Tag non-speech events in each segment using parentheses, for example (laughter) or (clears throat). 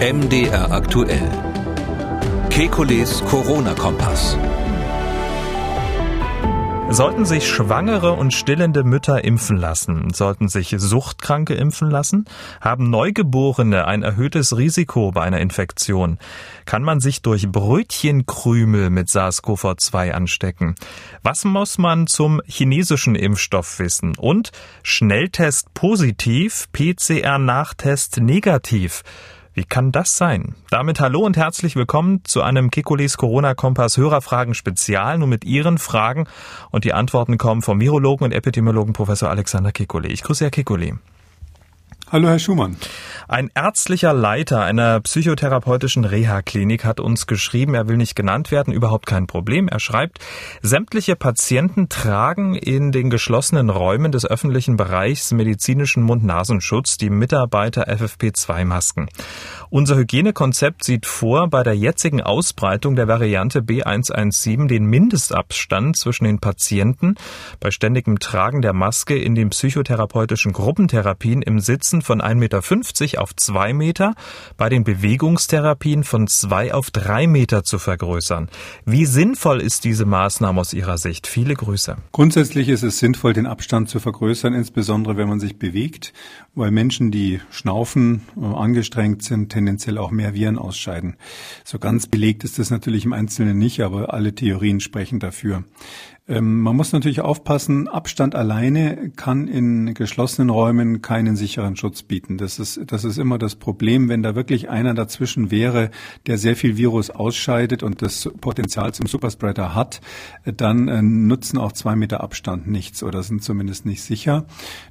MDR aktuell. Kekules Corona-Kompass. Sollten sich schwangere und stillende Mütter impfen lassen? Sollten sich Suchtkranke impfen lassen? Haben Neugeborene ein erhöhtes Risiko bei einer Infektion? Kann man sich durch Brötchenkrümel mit SARS-CoV-2 anstecken? Was muss man zum chinesischen Impfstoff wissen? Und Schnelltest positiv, PCR-Nachtest negativ. Wie kann das sein? Damit hallo und herzlich willkommen zu einem Kekulis Corona-Kompass Hörerfragen Spezial, nur mit Ihren Fragen. Und die Antworten kommen vom Virologen und Epidemiologen Professor Alexander Kekulé. Ich grüße Herr Kekulé. Hallo, Herr Schumann. Ein ärztlicher Leiter einer psychotherapeutischen Reha-Klinik hat uns geschrieben, er will nicht genannt werden, überhaupt kein Problem. Er schreibt, sämtliche Patienten tragen in den geschlossenen Räumen des öffentlichen Bereichs medizinischen Mund-Nasenschutz, die Mitarbeiter FFP2-Masken. Unser Hygienekonzept sieht vor, bei der jetzigen Ausbreitung der Variante B117 den Mindestabstand zwischen den Patienten bei ständigem Tragen der Maske in den psychotherapeutischen Gruppentherapien im Sitzen von 1,50 Meter auf 2 Meter, bei den Bewegungstherapien von 2 auf 3 Meter zu vergrößern. Wie sinnvoll ist diese Maßnahme aus Ihrer Sicht? Viele Grüße. Grundsätzlich ist es sinnvoll, den Abstand zu vergrößern, insbesondere wenn man sich bewegt, weil Menschen, die schnaufen, äh, angestrengt sind, tendenziell auch mehr Viren ausscheiden. So ganz belegt ist das natürlich im Einzelnen nicht, aber alle Theorien sprechen dafür. Ähm, man muss natürlich aufpassen, Abstand alleine kann in geschlossenen Räumen keinen sicheren Schutz bieten. Das ist, das ist immer das Problem, wenn da wirklich einer dazwischen wäre, der sehr viel Virus ausscheidet und das Potenzial zum Superspreader hat, dann äh, nutzen auch zwei Meter Abstand nichts oder sind zumindest nicht sicher.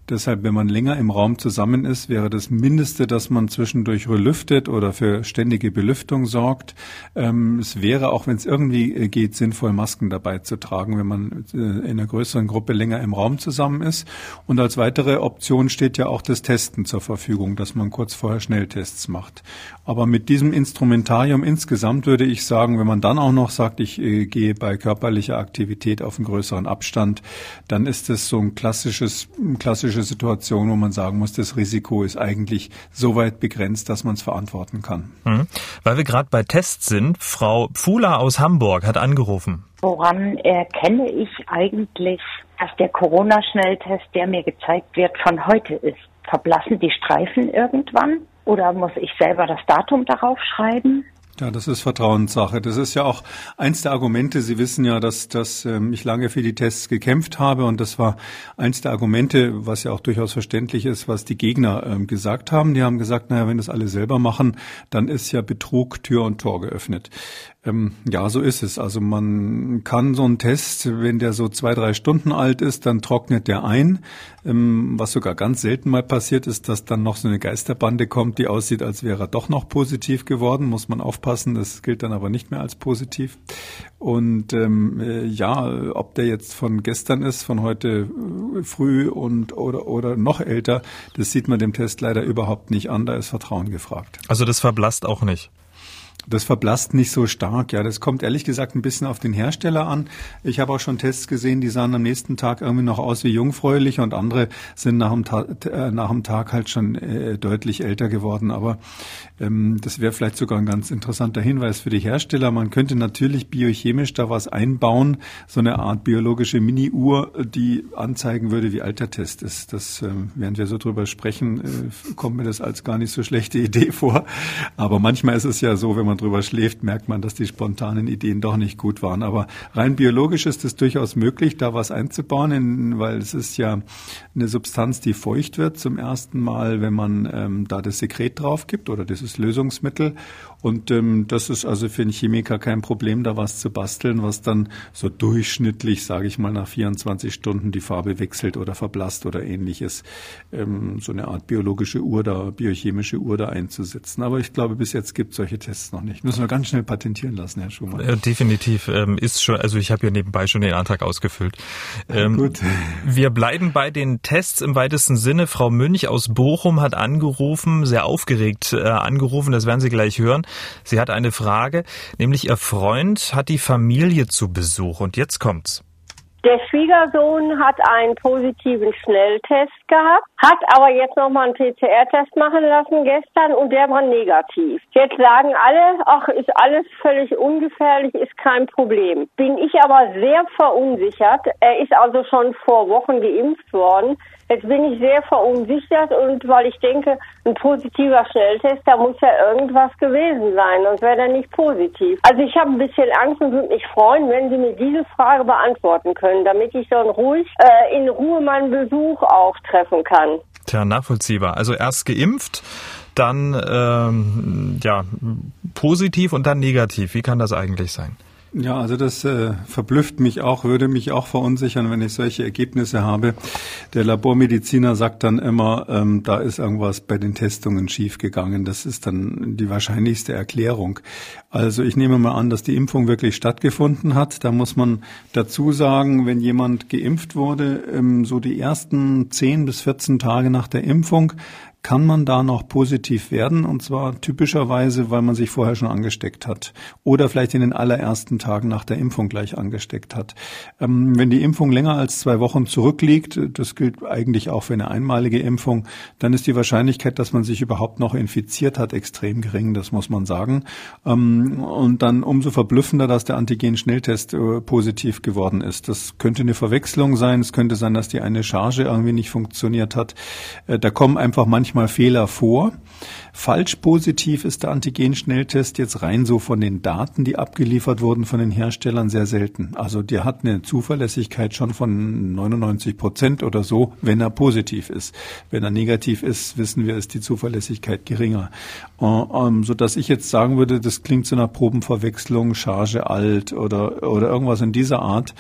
Deshalb, wenn man länger im Raum zusammen ist, wäre das Mindeste, dass man zwischendurch relüftet oder für ständige Belüftung sorgt. Ähm, es wäre, auch wenn es irgendwie äh, geht, sinnvoll, Masken dabei zu tragen, wenn man äh, in einer größeren Gruppe länger im Raum zusammen ist. Und als weitere Option steht ja auch das Testen zur Verfügung, dass man kurz vorher Schnelltests macht. Aber mit diesem Instrumentarium insgesamt würde ich sagen, wenn man dann auch noch sagt, ich äh, gehe bei körperlicher Aktivität auf einen größeren Abstand, dann ist es so ein klassisches, eine klassische Situation, wo man sagen muss, das Risiko ist eigentlich so weit begrenzt, dass man es verantworten kann. Mhm. Weil wir gerade bei Tests sind, Frau Pfula aus Hamburg hat angerufen. Woran erkenne ich eigentlich, dass der Corona-Schnelltest, der mir gezeigt wird, von heute ist? Verblassen die Streifen irgendwann? Oder muss ich selber das Datum darauf schreiben? Ja, das ist Vertrauenssache. Das ist ja auch eins der Argumente. Sie wissen ja, dass, dass ähm, ich lange für die Tests gekämpft habe und das war eins der Argumente, was ja auch durchaus verständlich ist, was die Gegner ähm, gesagt haben. Die haben gesagt, naja, wenn das alle selber machen, dann ist ja Betrug Tür und Tor geöffnet. Ähm, ja, so ist es. Also man kann so einen Test, wenn der so zwei, drei Stunden alt ist, dann trocknet der ein. Ähm, was sogar ganz selten mal passiert ist, dass dann noch so eine Geisterbande kommt, die aussieht, als wäre er doch noch positiv geworden. Muss man aufpassen. Das gilt dann aber nicht mehr als positiv. Und ähm, äh, ja, ob der jetzt von gestern ist, von heute äh, früh und oder oder noch älter, das sieht man dem Test leider überhaupt nicht an. Da ist Vertrauen gefragt. Also das verblasst auch nicht. Das verblasst nicht so stark. Ja, das kommt ehrlich gesagt ein bisschen auf den Hersteller an. Ich habe auch schon Tests gesehen, die sahen am nächsten Tag irgendwie noch aus wie jungfräulich und andere sind nach dem, Ta äh, nach dem Tag halt schon äh, deutlich älter geworden. Aber ähm, das wäre vielleicht sogar ein ganz interessanter Hinweis für die Hersteller. Man könnte natürlich biochemisch da was einbauen, so eine Art biologische Mini-Uhr, die anzeigen würde, wie alt der Test ist. Das, äh, während wir so drüber sprechen, äh, kommt mir das als gar nicht so schlechte Idee (laughs) vor. Aber manchmal ist es ja so, wenn man drüber schläft, merkt man, dass die spontanen Ideen doch nicht gut waren. Aber rein biologisch ist es durchaus möglich, da was einzubauen, weil es ist ja eine Substanz, die feucht wird zum ersten Mal, wenn man ähm, da das Sekret drauf gibt oder dieses Lösungsmittel. Und ähm, das ist also für einen Chemiker kein Problem, da was zu basteln, was dann so durchschnittlich, sage ich mal, nach 24 Stunden die Farbe wechselt oder verblasst oder ähnliches. Ähm, so eine Art biologische Uhr da, biochemische Uhr da einzusetzen. Aber ich glaube, bis jetzt gibt es solche Tests noch nicht. Müssen wir ganz schnell patentieren lassen, Herr Schumann. Äh, definitiv ähm, ist schon, also ich habe ja nebenbei schon den Antrag ausgefüllt. Ähm, Gut. Wir bleiben bei den Tests im weitesten Sinne. Frau Münch aus Bochum hat angerufen, sehr aufgeregt äh, angerufen, das werden Sie gleich hören. Sie hat eine Frage, nämlich ihr Freund hat die Familie zu Besuch und jetzt kommt's. Der Schwiegersohn hat einen positiven Schnelltest gehabt, hat aber jetzt nochmal einen PCR-Test machen lassen gestern und der war negativ. Jetzt sagen alle, ach, ist alles völlig ungefährlich, ist kein Problem. Bin ich aber sehr verunsichert. Er ist also schon vor Wochen geimpft worden. Jetzt bin ich sehr verunsichert und weil ich denke, ein positiver Schnelltest, da muss ja irgendwas gewesen sein, sonst wäre der nicht positiv. Also ich habe ein bisschen Angst und würde mich freuen, wenn Sie mir diese Frage beantworten können, damit ich dann ruhig äh, in Ruhe meinen Besuch auch treffen kann. Tja, nachvollziehbar. Also erst geimpft, dann ähm, ja positiv und dann negativ. Wie kann das eigentlich sein? Ja, also das äh, verblüfft mich auch, würde mich auch verunsichern, wenn ich solche Ergebnisse habe. Der Labormediziner sagt dann immer, ähm, da ist irgendwas bei den Testungen schiefgegangen. Das ist dann die wahrscheinlichste Erklärung. Also ich nehme mal an, dass die Impfung wirklich stattgefunden hat. Da muss man dazu sagen, wenn jemand geimpft wurde, ähm, so die ersten 10 bis 14 Tage nach der Impfung, kann man da noch positiv werden und zwar typischerweise, weil man sich vorher schon angesteckt hat oder vielleicht in den allerersten Tagen nach der Impfung gleich angesteckt hat. Ähm, wenn die Impfung länger als zwei Wochen zurückliegt, das gilt eigentlich auch für eine einmalige Impfung, dann ist die Wahrscheinlichkeit, dass man sich überhaupt noch infiziert hat, extrem gering, das muss man sagen. Ähm, und dann umso verblüffender, dass der Antigen-Schnelltest äh, positiv geworden ist. Das könnte eine Verwechslung sein, es könnte sein, dass die eine Charge irgendwie nicht funktioniert hat. Äh, da kommen einfach manchmal manchmal Fehler vor. Falsch positiv ist der Antigen-Schnelltest jetzt rein so von den Daten, die abgeliefert wurden von den Herstellern, sehr selten. Also der hat eine Zuverlässigkeit schon von 99 Prozent oder so, wenn er positiv ist. Wenn er negativ ist, wissen wir, ist die Zuverlässigkeit geringer. Ähm, so ich jetzt sagen würde, das klingt zu einer Probenverwechslung, Charge alt oder, oder irgendwas in dieser Art.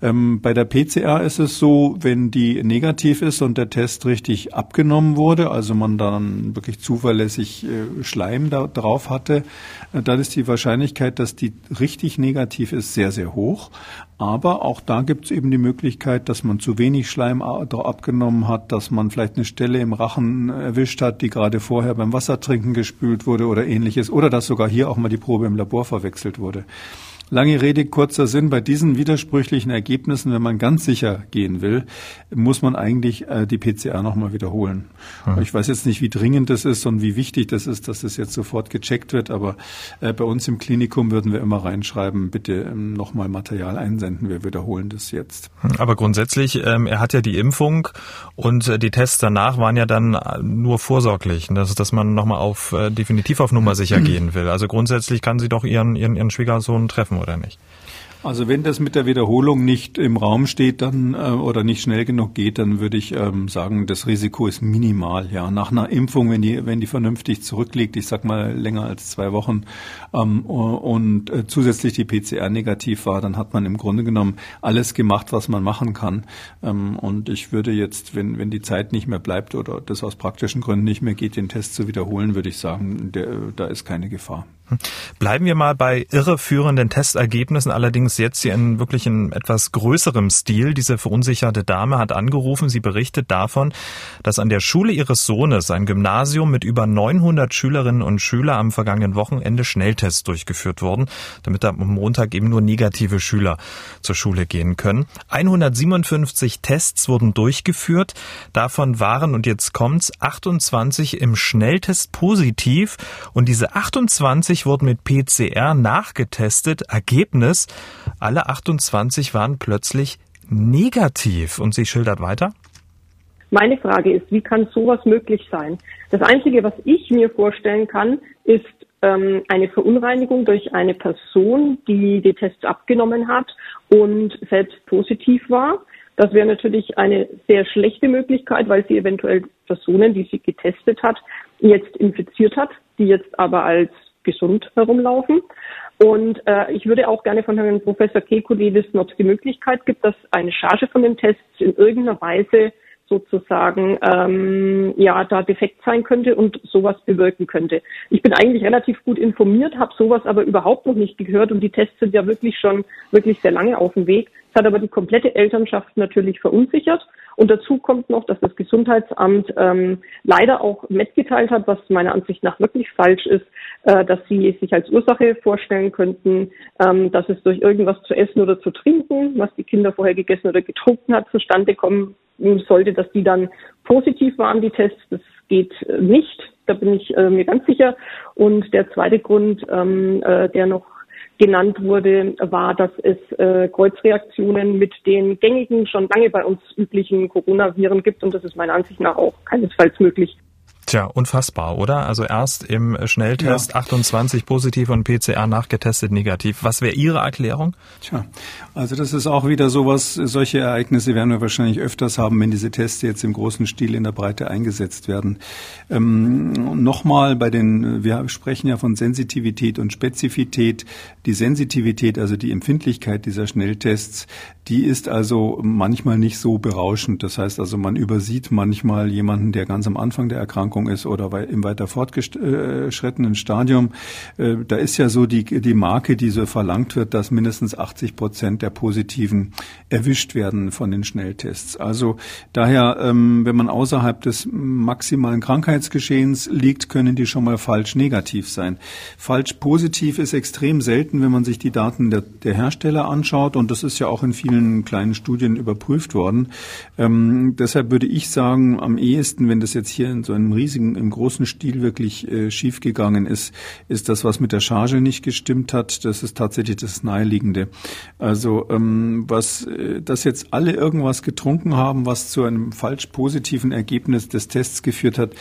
Ähm, bei der PCR ist es so, wenn die negativ ist und der Test richtig abgenommen wurde, also man dann wirklich zuverlässig äh, Schleim da drauf hatte, äh, dann ist die Wahrscheinlichkeit, dass die richtig negativ ist, sehr, sehr hoch. Aber auch da gibt es eben die Möglichkeit, dass man zu wenig Schleim abgenommen hat, dass man vielleicht eine Stelle im Rachen erwischt hat, die gerade vorher beim Wassertrinken gespült wurde oder ähnliches, oder dass sogar hier auch mal die Probe im Labor verwechselt wurde. Lange Rede, kurzer Sinn. Bei diesen widersprüchlichen Ergebnissen, wenn man ganz sicher gehen will, muss man eigentlich äh, die PCR nochmal wiederholen. Hm. Ich weiß jetzt nicht, wie dringend das ist und wie wichtig das ist, dass das jetzt sofort gecheckt wird, aber äh, bei uns im Klinikum würden wir immer reinschreiben, bitte ähm, nochmal Material einsenden, wir wiederholen das jetzt. Hm, aber grundsätzlich, ähm, er hat ja die Impfung und äh, die Tests danach waren ja dann äh, nur vorsorglich, dass, dass man nochmal auf äh, definitiv auf Nummer sicher (clears throat) gehen will. Also grundsätzlich kann sie doch ihren, ihren, ihren Schwiegersohn treffen oder nicht? Also wenn das mit der Wiederholung nicht im Raum steht, dann äh, oder nicht schnell genug geht, dann würde ich ähm, sagen, das Risiko ist minimal. Ja, nach einer Impfung, wenn die wenn die vernünftig zurückliegt, ich sag mal länger als zwei Wochen ähm, und äh, zusätzlich die PCR negativ war, dann hat man im Grunde genommen alles gemacht, was man machen kann. Ähm, und ich würde jetzt, wenn wenn die Zeit nicht mehr bleibt oder das aus praktischen Gründen nicht mehr geht, den Test zu wiederholen, würde ich sagen, der, da ist keine Gefahr. Bleiben wir mal bei irreführenden Testergebnissen, allerdings jetzt hier in wirklich in etwas größerem Stil. Diese verunsicherte Dame hat angerufen, sie berichtet davon, dass an der Schule ihres Sohnes, ein Gymnasium mit über 900 Schülerinnen und Schülern am vergangenen Wochenende Schnelltests durchgeführt wurden, damit am Montag eben nur negative Schüler zur Schule gehen können. 157 Tests wurden durchgeführt, davon waren, und jetzt kommt's, 28 im Schnelltest positiv und diese 28 28 wurden mit PCR nachgetestet. Ergebnis, alle 28 waren plötzlich negativ. Und sie schildert weiter. Meine Frage ist, wie kann sowas möglich sein? Das Einzige, was ich mir vorstellen kann, ist ähm, eine Verunreinigung durch eine Person, die die Tests abgenommen hat und selbst positiv war. Das wäre natürlich eine sehr schlechte Möglichkeit, weil sie eventuell Personen, die sie getestet hat, jetzt infiziert hat, die jetzt aber als gesund herumlaufen. Und äh, ich würde auch gerne von Herrn Professor Kekulé wissen, ob es die Möglichkeit gibt, dass eine Charge von den Tests in irgendeiner Weise sozusagen ähm, ja da defekt sein könnte und sowas bewirken könnte. Ich bin eigentlich relativ gut informiert, habe sowas aber überhaupt noch nicht gehört und die Tests sind ja wirklich schon wirklich sehr lange auf dem Weg. Es hat aber die komplette Elternschaft natürlich verunsichert. Und dazu kommt noch, dass das Gesundheitsamt ähm, leider auch mitgeteilt hat, was meiner Ansicht nach wirklich falsch ist, äh, dass sie sich als Ursache vorstellen könnten, ähm, dass es durch irgendwas zu essen oder zu trinken, was die Kinder vorher gegessen oder getrunken hat, zustande kommen sollte, dass die dann positiv waren, die Tests. Das geht äh, nicht, da bin ich äh, mir ganz sicher. Und der zweite Grund, ähm, äh, der noch genannt wurde, war, dass es äh, Kreuzreaktionen mit den gängigen, schon lange bei uns üblichen Coronaviren gibt und das ist meiner Ansicht nach auch keinesfalls möglich. Tja, unfassbar, oder? Also erst im Schnelltest ja. 28 positiv und PCR nachgetestet negativ. Was wäre Ihre Erklärung? Tja, also das ist auch wieder sowas, solche Ereignisse werden wir wahrscheinlich öfters haben, wenn diese Tests jetzt im großen Stil in der Breite eingesetzt werden. Ähm, Nochmal bei den, wir sprechen ja von Sensitivität und Spezifität. Die Sensitivität, also die Empfindlichkeit dieser Schnelltests, die ist also manchmal nicht so berauschend. Das heißt also, man übersieht manchmal jemanden, der ganz am Anfang der Erkrankung Erkrankung ist oder im weiter fortgeschrittenen Stadium. Äh, da ist ja so die, die Marke, die so verlangt wird, dass mindestens 80 Prozent der Positiven erwischt werden von den Schnelltests. Also daher, ähm, wenn man außerhalb des maximalen Krankheitsgeschehens liegt, können die schon mal falsch negativ sein. Falsch positiv ist extrem selten, wenn man sich die Daten der, der Hersteller anschaut und das ist ja auch in vielen kleinen Studien überprüft worden. Ähm, deshalb würde ich sagen, am ehesten, wenn das jetzt hier in so einem riesigen, im großen Stil wirklich äh, schiefgegangen ist, ist das, was mit der Charge nicht gestimmt hat. Das ist tatsächlich das Naheliegende. Also ähm, was, äh, dass jetzt alle irgendwas getrunken haben, was zu einem falsch positiven Ergebnis des Tests geführt hat,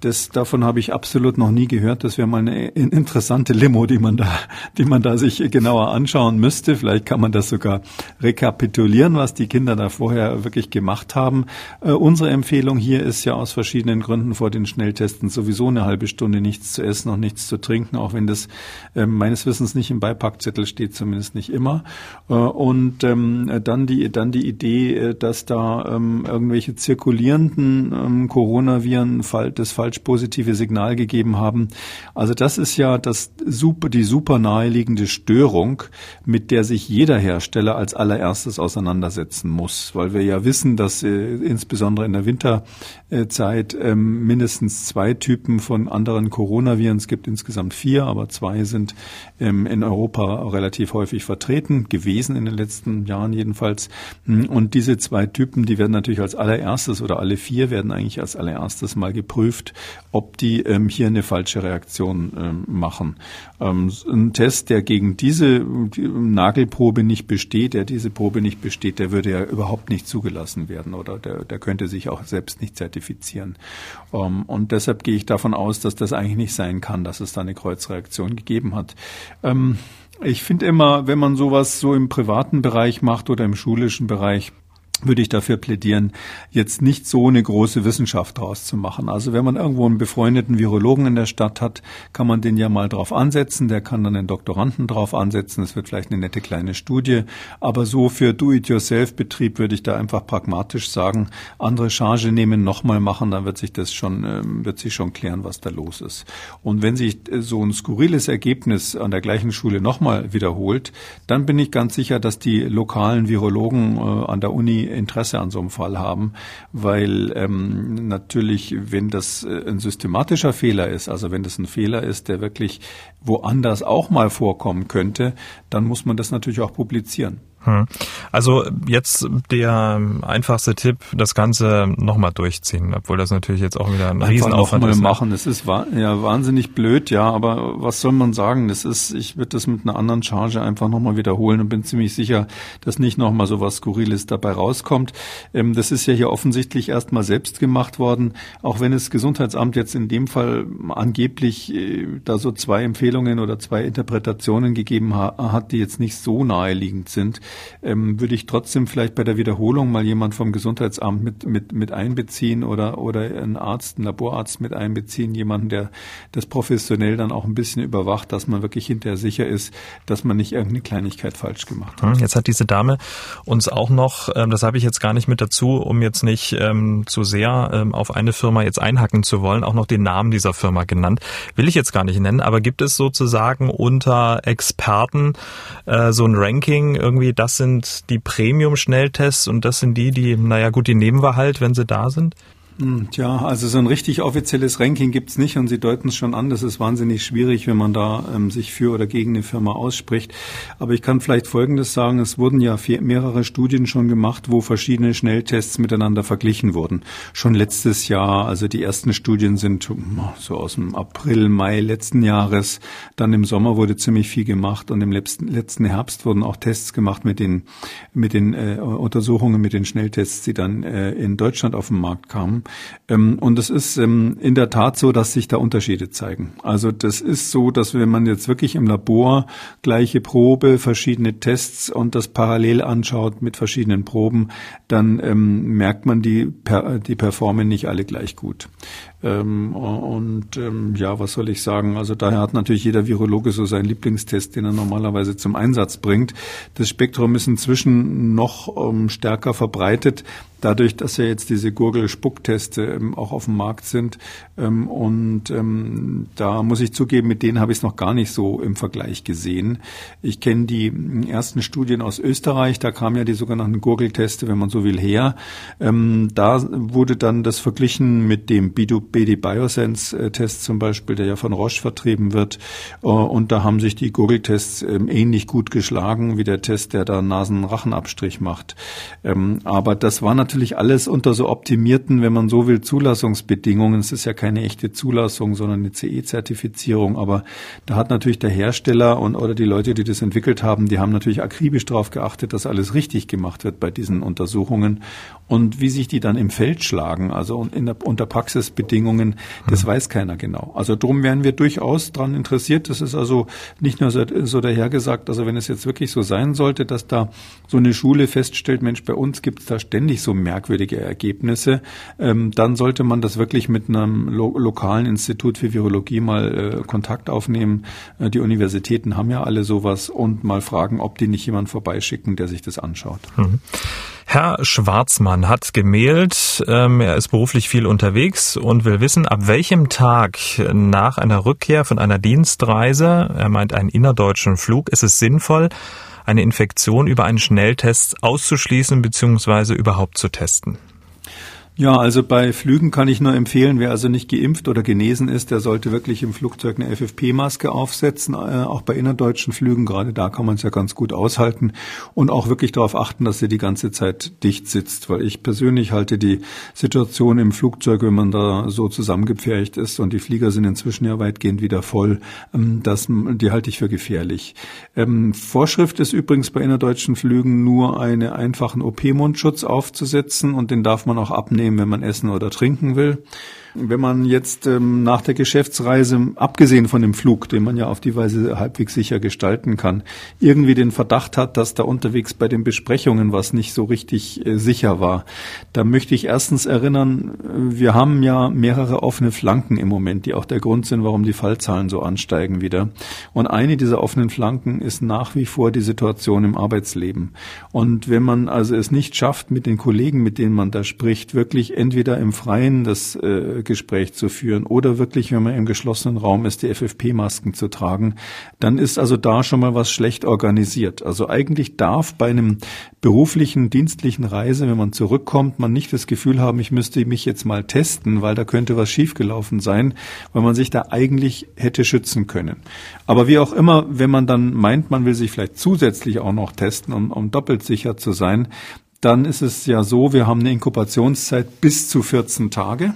das davon habe ich absolut noch nie gehört. Das wäre mal eine interessante Limo, die man da, die man da sich genauer anschauen müsste. Vielleicht kann man das sogar rekapitulieren, was die Kinder da vorher wirklich gemacht haben. Äh, unsere Empfehlung hier ist ja aus verschiedenen Gründen vor den Schnelltesten sowieso eine halbe Stunde nichts zu essen und nichts zu trinken, auch wenn das äh, meines Wissens nicht im Beipackzettel steht, zumindest nicht immer. Äh, und ähm, dann die dann die Idee, äh, dass da ähm, irgendwelche zirkulierenden ähm, Coronaviren das falsch positive Signal gegeben haben. Also das ist ja das super die super naheliegende Störung, mit der sich jeder Hersteller als allererstes auseinandersetzen muss, weil wir ja wissen, dass äh, insbesondere in der Winterzeit ähm, mindestens mindestens zwei Typen von anderen Coronaviren. Es gibt insgesamt vier, aber zwei sind ähm, in Europa relativ häufig vertreten, gewesen in den letzten Jahren jedenfalls. Hm, und diese zwei Typen, die werden natürlich als allererstes oder alle vier werden eigentlich als allererstes mal geprüft, ob die ähm, hier eine falsche Reaktion ähm, machen. Ähm, ein Test, der gegen diese Nagelprobe nicht besteht, der diese Probe nicht besteht, der würde ja überhaupt nicht zugelassen werden oder der, der könnte sich auch selbst nicht zertifizieren. Ähm, und deshalb gehe ich davon aus, dass das eigentlich nicht sein kann, dass es da eine Kreuzreaktion gegeben hat. Ähm, ich finde immer, wenn man sowas so im privaten Bereich macht oder im schulischen Bereich, würde ich dafür plädieren, jetzt nicht so eine große Wissenschaft draus zu machen. Also wenn man irgendwo einen befreundeten Virologen in der Stadt hat, kann man den ja mal drauf ansetzen, der kann dann den Doktoranden drauf ansetzen, es wird vielleicht eine nette kleine Studie, aber so für Do-it-yourself-Betrieb würde ich da einfach pragmatisch sagen, andere Charge nehmen, nochmal machen, dann wird sich das schon, ähm, wird sich schon klären, was da los ist. Und wenn sich äh, so ein skurriles Ergebnis an der gleichen Schule nochmal wiederholt, dann bin ich ganz sicher, dass die lokalen Virologen äh, an der Uni Interesse an so einem Fall haben, weil ähm, natürlich, wenn das äh, ein systematischer Fehler ist, also wenn das ein Fehler ist, der wirklich woanders auch mal vorkommen könnte, dann muss man das natürlich auch publizieren. Hm. Also jetzt der einfachste Tipp, das Ganze nochmal durchziehen, obwohl das natürlich jetzt auch wieder ein Einfach Riesenaufwand ist. Ne? machen, das ist ja wahnsinnig blöd, ja, aber was soll man sagen? Das ist, ich würde das mit einer anderen Charge einfach nochmal wiederholen und bin ziemlich sicher, dass nicht nochmal so was Skurriles dabei rauskommt. Ähm, das ist ja hier offensichtlich erstmal selbst gemacht worden, auch wenn das Gesundheitsamt jetzt in dem Fall angeblich äh, da so zwei Empfehlungen oder zwei Interpretationen gegeben hat, die jetzt nicht so naheliegend sind ähm, würde ich trotzdem vielleicht bei der Wiederholung mal jemand vom Gesundheitsamt mit, mit, mit einbeziehen oder, oder einen Arzt, einen Laborarzt mit einbeziehen, jemanden, der das professionell dann auch ein bisschen überwacht, dass man wirklich hinterher sicher ist, dass man nicht irgendeine Kleinigkeit falsch gemacht hat. Hm, jetzt hat diese Dame uns auch noch, ähm, das habe ich jetzt gar nicht mit dazu, um jetzt nicht ähm, zu sehr ähm, auf eine Firma jetzt einhacken zu wollen, auch noch den Namen dieser Firma genannt. Will ich jetzt gar nicht nennen, aber gibt es sozusagen unter Experten äh, so ein Ranking irgendwie das sind die Premium-Schnelltests und das sind die, die, naja gut, die nehmen wir halt, wenn sie da sind? Hm, tja, also so ein richtig offizielles Ranking gibt's nicht und Sie deuten es schon an, das ist wahnsinnig schwierig, wenn man da ähm, sich für oder gegen eine Firma ausspricht. Aber ich kann vielleicht Folgendes sagen, es wurden ja mehrere Studien schon gemacht, wo verschiedene Schnelltests miteinander verglichen wurden. Schon letztes Jahr, also die ersten Studien sind hm, so aus dem April, Mai letzten Jahres. Dann im Sommer wurde ziemlich viel gemacht und im letzten, letzten Herbst wurden auch Tests gemacht mit den, mit den äh, Untersuchungen, mit den Schnelltests, die dann äh, in Deutschland auf den Markt kamen. Ähm, und es ist ähm, in der Tat so, dass sich da Unterschiede zeigen. Also das ist so, dass wenn man jetzt wirklich im Labor gleiche Probe, verschiedene Tests und das parallel anschaut mit verschiedenen Proben, dann ähm, merkt man, die, die performen nicht alle gleich gut. Und ja, was soll ich sagen? Also daher hat natürlich jeder Virologe so seinen Lieblingstest, den er normalerweise zum Einsatz bringt. Das Spektrum ist inzwischen noch stärker verbreitet, dadurch, dass ja jetzt diese Gurgel-Spuckteste ähm, auch auf dem Markt sind. Ähm, und ähm, da muss ich zugeben, mit denen habe ich es noch gar nicht so im Vergleich gesehen. Ich kenne die ersten Studien aus Österreich, da kamen ja die sogenannten Gurgelteste, wenn man so will, her. Da wurde dann das verglichen mit dem BD Biosense-Test zum Beispiel, der ja von Roche vertrieben wird. Äh, und da haben sich die Google-Tests ähm, ähnlich gut geschlagen wie der Test, der da Nasen-Rachenabstrich macht. Aber das war natürlich alles unter so optimierten, wenn man so will, Zulassungsbedingungen. Es ist ja keine echte Zulassung, sondern eine CE-Zertifizierung. Aber da hat natürlich der Hersteller und oder die Leute, die das entwickelt haben, die haben natürlich akribisch darauf geachtet, dass alles richtig gemacht wird bei diesen Untersuchungen. Und wie sich die dann im Feld schlagen, also in der, unter Praxisbedingungen, das mhm. weiß keiner genau. Also drum wären wir durchaus daran interessiert. Das ist also nicht nur so, so dahergesagt, also wenn es jetzt wirklich so sein sollte, dass da so eine Schule feststellt, Mensch, bei uns gibt es da ständig so merkwürdige Ergebnisse, ähm, dann sollte man das wirklich mit einem lo lokalen Institut für Virologie mal äh, Kontakt aufnehmen. Äh, die Universitäten haben ja alle sowas und mal fragen, ob die nicht jemand vorbeischicken, der sich das anschaut. Mhm. Herr Schwarzmann hat gemailt, ähm, er ist beruflich viel unterwegs und will wissen, ab welchem Tag nach einer Rückkehr von einer Dienstreise, er meint einen innerdeutschen Flug, ist es sinnvoll, eine Infektion über einen Schnelltest auszuschließen bzw. überhaupt zu testen. Ja, also bei Flügen kann ich nur empfehlen, wer also nicht geimpft oder genesen ist, der sollte wirklich im Flugzeug eine FFP-Maske aufsetzen, äh, auch bei innerdeutschen Flügen, gerade da kann man es ja ganz gut aushalten und auch wirklich darauf achten, dass sie die ganze Zeit dicht sitzt, weil ich persönlich halte die Situation im Flugzeug, wenn man da so zusammengepfercht ist und die Flieger sind inzwischen ja weitgehend wieder voll, ähm, das, die halte ich für gefährlich. Ähm, Vorschrift ist übrigens bei innerdeutschen Flügen nur einen einfachen OP-Mundschutz aufzusetzen und den darf man auch abnehmen nehmen, wenn man essen oder trinken will. Wenn man jetzt ähm, nach der Geschäftsreise, abgesehen von dem Flug, den man ja auf die Weise halbwegs sicher gestalten kann, irgendwie den Verdacht hat, dass da unterwegs bei den Besprechungen was nicht so richtig äh, sicher war, da möchte ich erstens erinnern, äh, wir haben ja mehrere offene Flanken im Moment, die auch der Grund sind, warum die Fallzahlen so ansteigen wieder. Und eine dieser offenen Flanken ist nach wie vor die Situation im Arbeitsleben. Und wenn man also es nicht schafft, mit den Kollegen, mit denen man da spricht, wirklich entweder im Freien das äh, Gespräch zu führen oder wirklich, wenn man im geschlossenen Raum ist, die FFP-Masken zu tragen, dann ist also da schon mal was schlecht organisiert. Also eigentlich darf bei einem beruflichen, dienstlichen Reise, wenn man zurückkommt, man nicht das Gefühl haben, ich müsste mich jetzt mal testen, weil da könnte was schiefgelaufen sein, weil man sich da eigentlich hätte schützen können. Aber wie auch immer, wenn man dann meint, man will sich vielleicht zusätzlich auch noch testen, um, um doppelt sicher zu sein, dann ist es ja so, wir haben eine Inkubationszeit bis zu 14 Tage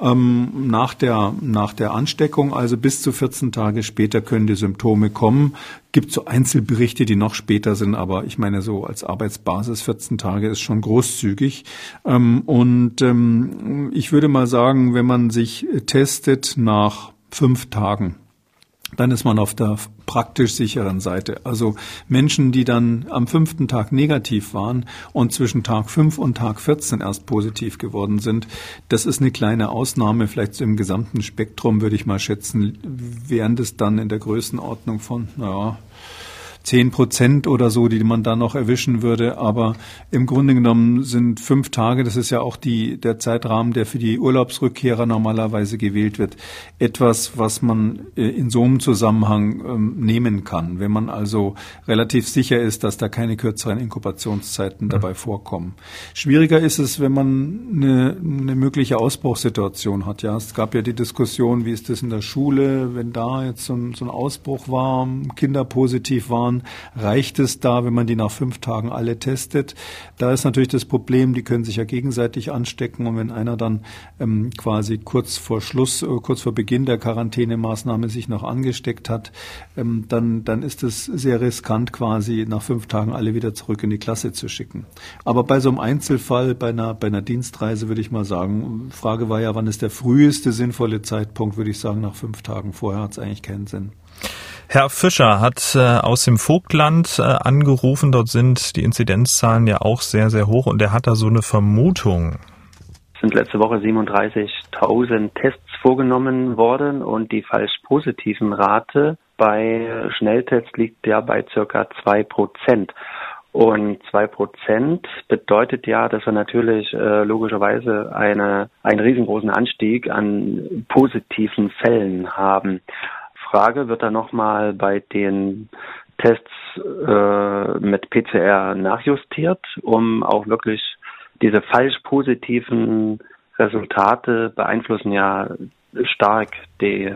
ähm, nach, der, nach der Ansteckung, also bis zu 14 Tage später können die Symptome kommen. Gibt so Einzelberichte, die noch später sind, aber ich meine so als Arbeitsbasis 14 Tage ist schon großzügig. Ähm, und ähm, ich würde mal sagen, wenn man sich testet nach fünf Tagen, dann ist man auf der praktisch sicheren Seite. Also Menschen, die dann am fünften Tag negativ waren und zwischen Tag fünf und Tag 14 erst positiv geworden sind, das ist eine kleine Ausnahme. Vielleicht so im gesamten Spektrum würde ich mal schätzen, wären das dann in der Größenordnung von, naja, zehn Prozent oder so, die man da noch erwischen würde. Aber im Grunde genommen sind fünf Tage, das ist ja auch die, der Zeitrahmen, der für die Urlaubsrückkehrer normalerweise gewählt wird, etwas, was man äh, in so einem Zusammenhang ähm, nehmen kann. Wenn man also relativ sicher ist, dass da keine kürzeren Inkubationszeiten mhm. dabei vorkommen. Schwieriger ist es, wenn man eine, eine mögliche Ausbruchssituation hat. Ja, es gab ja die Diskussion, wie ist das in der Schule, wenn da jetzt so ein, so ein Ausbruch war, Kinder positiv waren, reicht es da, wenn man die nach fünf Tagen alle testet? Da ist natürlich das Problem, die können sich ja gegenseitig anstecken und wenn einer dann ähm, quasi kurz vor Schluss, äh, kurz vor Beginn der Quarantänemaßnahme sich noch angesteckt hat, ähm, dann, dann ist es sehr riskant, quasi nach fünf Tagen alle wieder zurück in die Klasse zu schicken. Aber bei so einem Einzelfall, bei einer, bei einer Dienstreise würde ich mal sagen, Frage war ja, wann ist der früheste sinnvolle Zeitpunkt, würde ich sagen, nach fünf Tagen. Vorher hat es eigentlich keinen Sinn. Herr Fischer hat äh, aus dem Vogtland äh, angerufen. Dort sind die Inzidenzzahlen ja auch sehr, sehr hoch und er hat da so eine Vermutung. Es sind letzte Woche 37.000 Tests vorgenommen worden und die falsch positiven Rate bei Schnelltests liegt ja bei circa zwei Prozent. Und zwei Prozent bedeutet ja, dass wir natürlich äh, logischerweise eine, einen riesengroßen Anstieg an positiven Fällen haben. Frage wird dann nochmal bei den Tests äh, mit PCR nachjustiert, um auch wirklich diese falsch positiven Resultate beeinflussen ja stark die,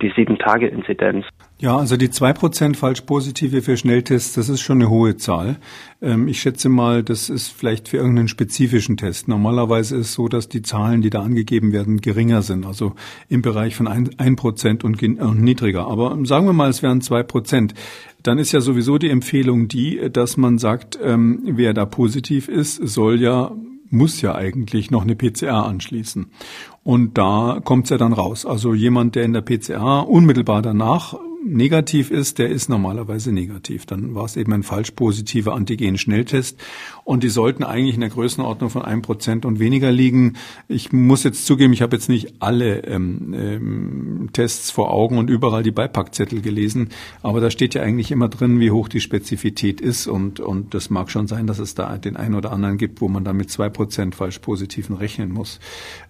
die Sieben-Tage-Inzidenz. Ja, also die zwei Prozent falsch positive für Schnelltests, das ist schon eine hohe Zahl. Ähm, ich schätze mal, das ist vielleicht für irgendeinen spezifischen Test. Normalerweise ist es so, dass die Zahlen, die da angegeben werden, geringer sind, also im Bereich von ein Prozent und, und niedriger. Aber sagen wir mal, es wären zwei Prozent. Dann ist ja sowieso die Empfehlung die, dass man sagt, ähm, wer da positiv ist, soll ja muss ja eigentlich noch eine PCR anschließen. Und da kommt's ja dann raus. Also jemand, der in der PCR unmittelbar danach negativ ist, der ist normalerweise negativ. Dann war es eben ein falsch positiver Antigen-Schnelltest. Und die sollten eigentlich in der Größenordnung von einem Prozent und weniger liegen. Ich muss jetzt zugeben, ich habe jetzt nicht alle ähm, ähm, Tests vor Augen und überall die Beipackzettel gelesen. Aber da steht ja eigentlich immer drin, wie hoch die Spezifität ist. Und, und das mag schon sein, dass es da den einen oder anderen gibt, wo man dann mit zwei Prozent falsch positiven rechnen muss.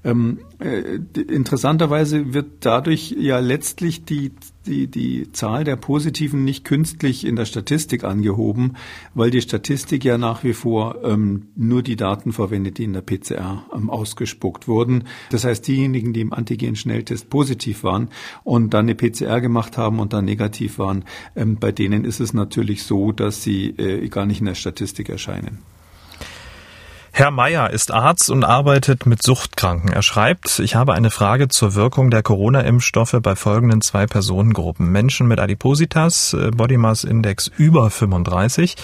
Ähm, äh, interessanterweise wird dadurch ja letztlich die die, die Zahl der Positiven nicht künstlich in der Statistik angehoben, weil die Statistik ja nach wie vor ähm, nur die Daten verwendet, die in der PCR ähm, ausgespuckt wurden. Das heißt, diejenigen, die im Antigen-Schnelltest positiv waren und dann eine PCR gemacht haben und dann negativ waren, ähm, bei denen ist es natürlich so, dass sie äh, gar nicht in der Statistik erscheinen. Herr Meyer ist Arzt und arbeitet mit Suchtkranken. Er schreibt, ich habe eine Frage zur Wirkung der Corona-Impfstoffe bei folgenden zwei Personengruppen. Menschen mit Adipositas, äh, Body Mass Index über 35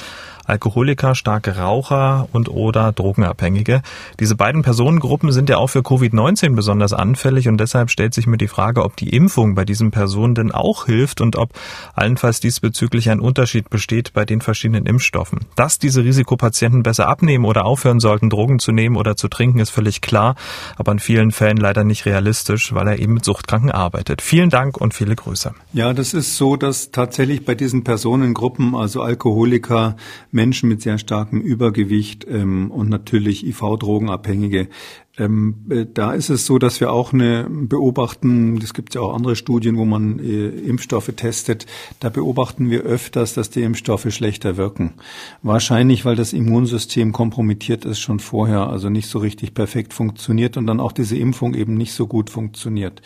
Alkoholiker, starke Raucher und oder Drogenabhängige. Diese beiden Personengruppen sind ja auch für Covid-19 besonders anfällig und deshalb stellt sich mir die Frage, ob die Impfung bei diesen Personen denn auch hilft und ob allenfalls diesbezüglich ein Unterschied besteht bei den verschiedenen Impfstoffen. Dass diese Risikopatienten besser abnehmen oder aufhören sollten, Drogen zu nehmen oder zu trinken, ist völlig klar, aber in vielen Fällen leider nicht realistisch, weil er eben mit Suchtkranken arbeitet. Vielen Dank und viele Grüße. Ja, das ist so, dass tatsächlich bei diesen Personengruppen, also Alkoholiker, Menschen mit sehr starkem Übergewicht ähm, und natürlich IV-Drogenabhängige ähm, äh, da ist es so, dass wir auch eine beobachten, es gibt ja auch andere Studien, wo man äh, Impfstoffe testet, da beobachten wir öfters, dass die Impfstoffe schlechter wirken. Wahrscheinlich, weil das Immunsystem kompromittiert ist schon vorher, also nicht so richtig perfekt funktioniert und dann auch diese Impfung eben nicht so gut funktioniert.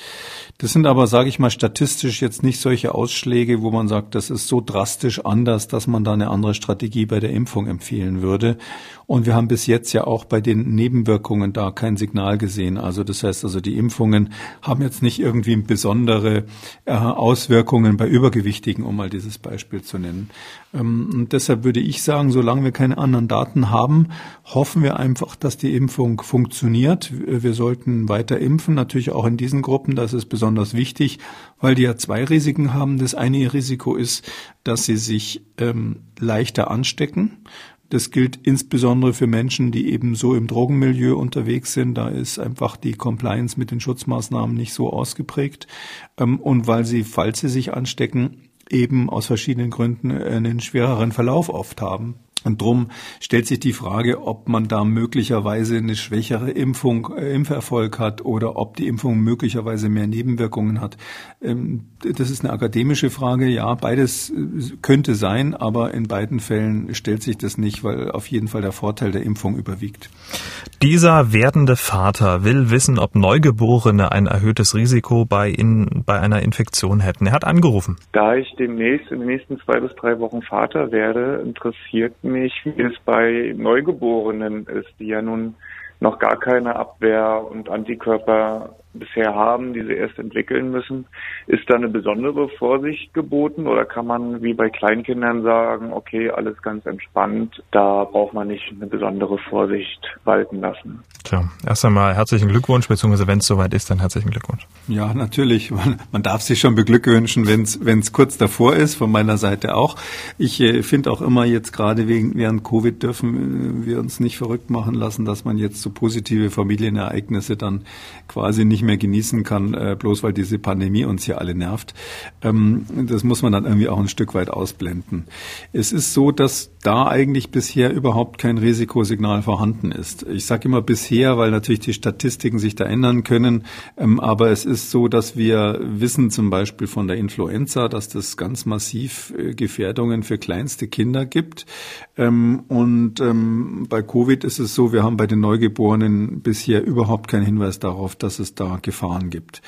Das sind aber, sage ich mal, statistisch jetzt nicht solche Ausschläge, wo man sagt, das ist so drastisch anders, dass man da eine andere Strategie bei der Impfung empfehlen würde. Und wir haben bis jetzt ja auch bei den Nebenwirkungen da kein Signal gesehen. Also das heißt also, die Impfungen haben jetzt nicht irgendwie besondere äh, Auswirkungen bei Übergewichtigen, um mal dieses Beispiel zu nennen. Ähm, und deshalb würde ich sagen, solange wir keine anderen Daten haben, hoffen wir einfach, dass die Impfung funktioniert. Wir sollten weiter impfen, natürlich auch in diesen Gruppen. Das ist besonders wichtig, weil die ja zwei Risiken haben. Das eine Risiko ist, dass sie sich ähm, leichter anstecken. Das gilt insbesondere für Menschen, die eben so im Drogenmilieu unterwegs sind. Da ist einfach die Compliance mit den Schutzmaßnahmen nicht so ausgeprägt. Ähm, und weil sie, falls sie sich anstecken, eben aus verschiedenen Gründen einen schwereren Verlauf oft haben. Und drum stellt sich die Frage, ob man da möglicherweise eine schwächere Impfung, äh, Impferfolg hat oder ob die Impfung möglicherweise mehr Nebenwirkungen hat. Ähm, das ist eine akademische Frage. Ja, beides äh, könnte sein, aber in beiden Fällen stellt sich das nicht, weil auf jeden Fall der Vorteil der Impfung überwiegt. Dieser werdende Vater will wissen, ob Neugeborene ein erhöhtes Risiko bei, in, bei einer Infektion hätten. Er hat angerufen. Da ich demnächst in den nächsten zwei bis drei Wochen Vater werde, interessiert mich, wie es bei Neugeborenen ist, die ja nun noch gar keine Abwehr und Antikörper bisher haben, die sie erst entwickeln müssen. Ist da eine besondere Vorsicht geboten oder kann man wie bei Kleinkindern sagen, okay, alles ganz entspannt, da braucht man nicht eine besondere Vorsicht walten lassen? Tja, erst einmal herzlichen Glückwunsch, beziehungsweise wenn es soweit ist, dann herzlichen Glückwunsch. Ja, natürlich. (laughs) Man, man darf sich schon beglückwünschen, wenn es kurz davor ist, von meiner Seite auch. Ich äh, finde auch immer jetzt gerade wegen, während Covid dürfen äh, wir uns nicht verrückt machen lassen, dass man jetzt so positive Familienereignisse dann quasi nicht nicht mehr genießen kann, äh, bloß weil diese Pandemie uns hier alle nervt. Ähm, das muss man dann irgendwie auch ein Stück weit ausblenden. Es ist so, dass da eigentlich bisher überhaupt kein Risikosignal vorhanden ist. Ich sage immer bisher, weil natürlich die Statistiken sich da ändern können. Ähm, aber es ist so, dass wir wissen zum Beispiel von der Influenza, dass das ganz massiv äh, Gefährdungen für kleinste Kinder gibt. Ähm, und ähm, bei Covid ist es so, wir haben bei den Neugeborenen bisher überhaupt keinen Hinweis darauf, dass es da Gefahren gibt.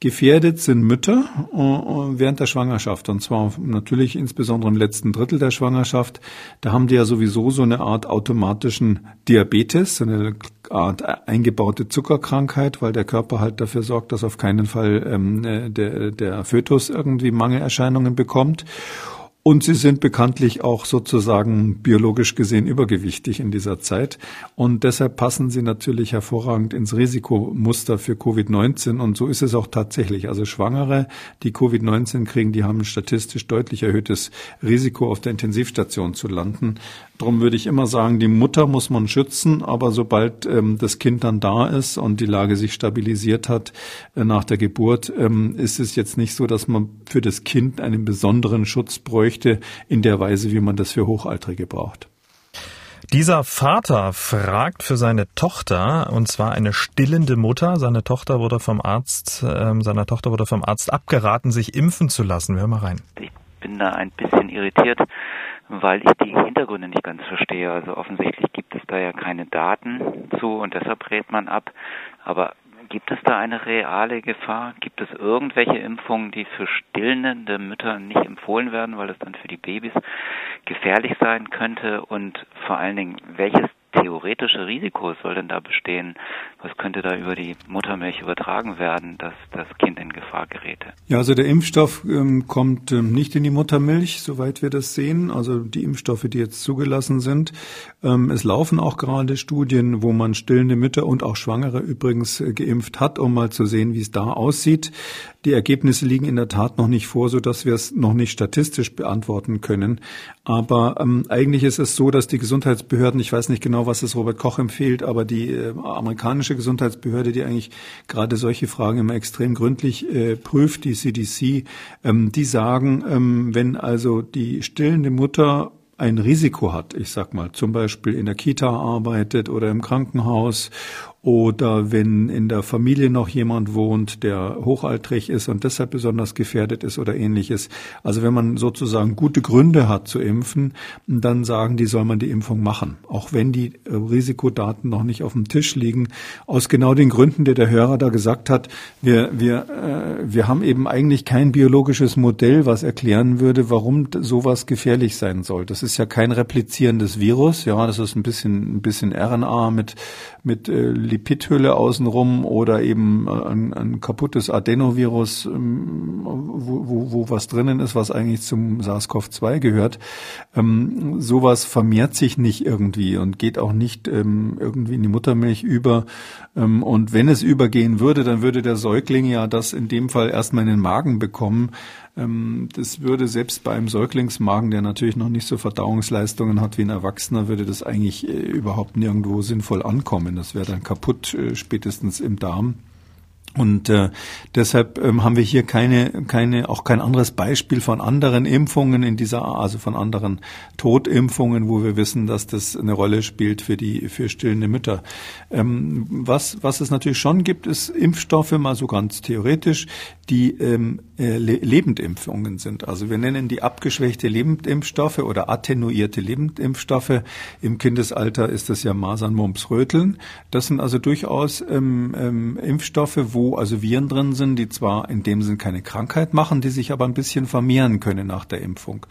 Gefährdet sind Mütter äh, während der Schwangerschaft und zwar natürlich insbesondere im letzten Drittel der Schwangerschaft. Da haben die ja sowieso so eine Art automatischen Diabetes, eine Art eingebaute Zuckerkrankheit, weil der Körper halt dafür sorgt, dass auf keinen Fall ähm, äh, der, der Fötus irgendwie Mangelerscheinungen bekommt. Und sie sind bekanntlich auch sozusagen biologisch gesehen übergewichtig in dieser Zeit. Und deshalb passen sie natürlich hervorragend ins Risikomuster für Covid-19. Und so ist es auch tatsächlich. Also Schwangere, die Covid-19 kriegen, die haben ein statistisch deutlich erhöhtes Risiko, auf der Intensivstation zu landen. Darum würde ich immer sagen, die Mutter muss man schützen, aber sobald ähm, das Kind dann da ist und die Lage sich stabilisiert hat äh, nach der Geburt, ähm, ist es jetzt nicht so, dass man für das Kind einen besonderen Schutz bräuchte in der Weise, wie man das für Hochaltrige braucht. Dieser Vater fragt für seine Tochter, und zwar eine stillende Mutter. Seine Tochter wurde vom Arzt, äh, seiner Tochter wurde vom Arzt abgeraten, sich impfen zu lassen. Hör mal rein. Ich bin da ein bisschen irritiert, weil ich die Hintergründe nicht ganz verstehe. Also offensichtlich gibt es da ja keine Daten zu und deshalb rät man ab. Aber gibt es da eine reale Gefahr? Gibt es irgendwelche Impfungen, die für stillende Mütter nicht empfohlen werden, weil es dann für die Babys gefährlich sein könnte? Und vor allen Dingen, welches theoretische Risiko soll denn da bestehen? Was könnte da über die Muttermilch übertragen werden, dass das Kind in Gefahr geräte? Ja, also der Impfstoff ähm, kommt ähm, nicht in die Muttermilch, soweit wir das sehen. Also die Impfstoffe, die jetzt zugelassen sind. Ähm, es laufen auch gerade Studien, wo man stillende Mütter und auch Schwangere übrigens äh, geimpft hat, um mal zu sehen, wie es da aussieht. Die Ergebnisse liegen in der Tat noch nicht vor, so dass wir es noch nicht statistisch beantworten können. Aber ähm, eigentlich ist es so, dass die Gesundheitsbehörden, ich weiß nicht genau, was es Robert Koch empfiehlt, aber die äh, amerikanische Gesundheitsbehörde, die eigentlich gerade solche Fragen immer extrem gründlich äh, prüft, die CDC, ähm, die sagen, ähm, wenn also die stillende Mutter ein Risiko hat, ich sag mal, zum Beispiel in der Kita arbeitet oder im Krankenhaus oder wenn in der Familie noch jemand wohnt, der hochaltrig ist und deshalb besonders gefährdet ist oder ähnliches. Also wenn man sozusagen gute Gründe hat zu impfen, dann sagen die, soll man die Impfung machen. Auch wenn die äh, Risikodaten noch nicht auf dem Tisch liegen. Aus genau den Gründen, die der Hörer da gesagt hat, wir, wir, äh, wir haben eben eigentlich kein biologisches Modell, was erklären würde, warum sowas gefährlich sein soll. Das ist ja kein replizierendes Virus. Ja, das ist ein bisschen, ein bisschen RNA mit, mit äh, Lipidhülle außenrum oder eben äh, ein, ein kaputtes Adenovirus, ähm, wo, wo, wo was drinnen ist, was eigentlich zum SARS-CoV-2 gehört. Ähm, sowas vermehrt sich nicht irgendwie und geht auch nicht ähm, irgendwie in die Muttermilch über. Ähm, und wenn es übergehen würde, dann würde der Säugling ja das in dem Fall erstmal in den Magen bekommen. Ähm, das würde selbst bei einem Säuglingsmagen, der natürlich noch nicht so Verdauungsleistungen hat wie ein Erwachsener, würde das eigentlich äh, überhaupt nirgendwo sinnvoll ankommen. Das wäre dann kaputt, äh, spätestens im Darm. Und äh, deshalb ähm, haben wir hier keine, keine, auch kein anderes Beispiel von anderen Impfungen in dieser, also von anderen Totimpfungen, wo wir wissen, dass das eine Rolle spielt für die, für stillende Mütter. Ähm, was, was es natürlich schon gibt, ist Impfstoffe, mal so ganz theoretisch, die ähm, äh, Lebendimpfungen sind. Also wir nennen die abgeschwächte Lebendimpfstoffe oder attenuierte Lebendimpfstoffe. Im Kindesalter ist das ja Masern, Mumps, Röteln. Das sind also durchaus ähm, ähm, Impfstoffe, wo also Viren drin sind, die zwar in dem Sinn keine Krankheit machen, die sich aber ein bisschen vermehren können nach der Impfung.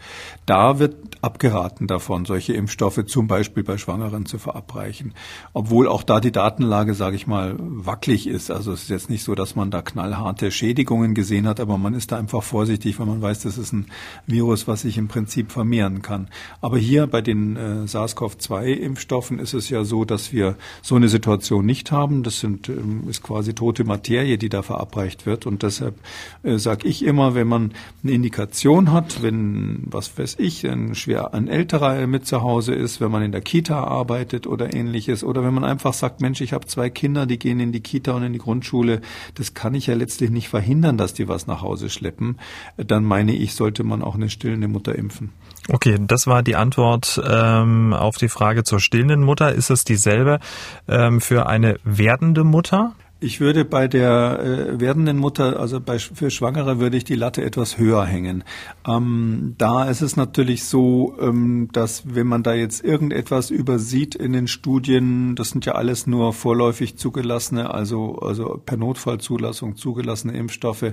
Da wird abgeraten davon, solche Impfstoffe zum Beispiel bei Schwangeren zu verabreichen. Obwohl auch da die Datenlage, sage ich mal, wackelig ist. Also es ist jetzt nicht so, dass man da knallharte Schädigungen gesehen hat, aber man ist da einfach vorsichtig, weil man weiß, das ist ein Virus, was sich im Prinzip vermehren kann. Aber hier bei den äh, SARS-CoV-2-Impfstoffen ist es ja so, dass wir so eine Situation nicht haben. Das sind, ähm, ist quasi tote Materie, die da verabreicht wird. Und deshalb äh, sage ich immer, wenn man eine Indikation hat, wenn, was weiß ich, ein schwer ein älterer mit zu Hause ist, wenn man in der Kita arbeitet oder ähnliches, oder wenn man einfach sagt, Mensch, ich habe zwei Kinder, die gehen in die Kita und in die Grundschule, das kann ich ja letztlich nicht verhindern, dass die was nach Hause schleppen, dann meine ich, sollte man auch eine stillende Mutter impfen. Okay, das war die Antwort ähm, auf die Frage zur stillenden Mutter. Ist es dieselbe ähm, für eine werdende Mutter? Ich würde bei der äh, werdenden Mutter, also bei, für Schwangere, würde ich die Latte etwas höher hängen. Ähm, da ist es natürlich so, ähm, dass wenn man da jetzt irgendetwas übersieht in den Studien, das sind ja alles nur vorläufig zugelassene, also, also per Notfallzulassung zugelassene Impfstoffe, äh,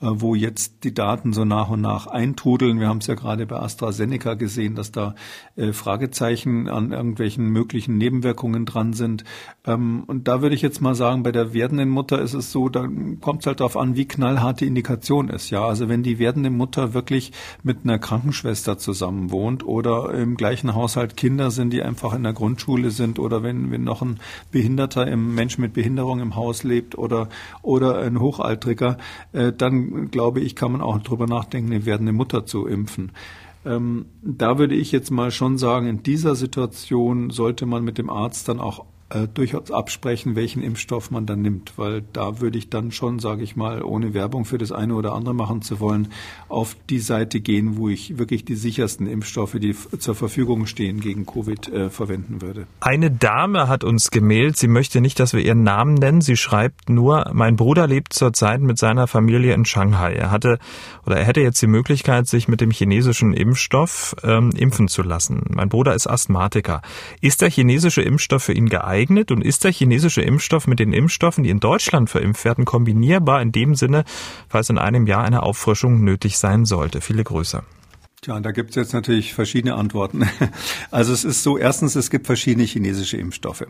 wo jetzt die Daten so nach und nach eintrudeln. Wir haben es ja gerade bei AstraZeneca gesehen, dass da äh, Fragezeichen an irgendwelchen möglichen Nebenwirkungen dran sind. Ähm, und da würde ich jetzt mal sagen, bei der werdenden Mutter ist es so, da kommt es halt darauf an, wie knallhart die Indikation ist. Ja, also wenn die werdende Mutter wirklich mit einer Krankenschwester zusammen wohnt oder im gleichen Haushalt Kinder sind, die einfach in der Grundschule sind oder wenn, wenn noch ein Behinderter, im Mensch mit Behinderung im Haus lebt oder, oder ein Hochaltriger, äh, dann glaube ich, kann man auch drüber nachdenken, eine werdende Mutter zu impfen. Ähm, da würde ich jetzt mal schon sagen, in dieser Situation sollte man mit dem Arzt dann auch äh, durchaus absprechen, welchen Impfstoff man dann nimmt, weil da würde ich dann schon, sage ich mal, ohne Werbung für das eine oder andere machen zu wollen, auf die Seite gehen, wo ich wirklich die sichersten Impfstoffe, die zur Verfügung stehen, gegen Covid äh, verwenden würde. Eine Dame hat uns gemailt, sie möchte nicht, dass wir ihren Namen nennen. Sie schreibt nur, mein Bruder lebt zurzeit mit seiner Familie in Shanghai. Er hatte oder er hätte jetzt die Möglichkeit, sich mit dem chinesischen Impfstoff ähm, impfen zu lassen. Mein Bruder ist Asthmatiker. Ist der chinesische Impfstoff für ihn geeignet? Geeignet und ist der chinesische Impfstoff mit den Impfstoffen, die in Deutschland verimpft werden, kombinierbar in dem Sinne, falls in einem Jahr eine Auffrischung nötig sein sollte? Viele Grüße. Tja, da gibt es jetzt natürlich verschiedene Antworten. (laughs) Also es ist so, erstens, es gibt verschiedene chinesische Impfstoffe.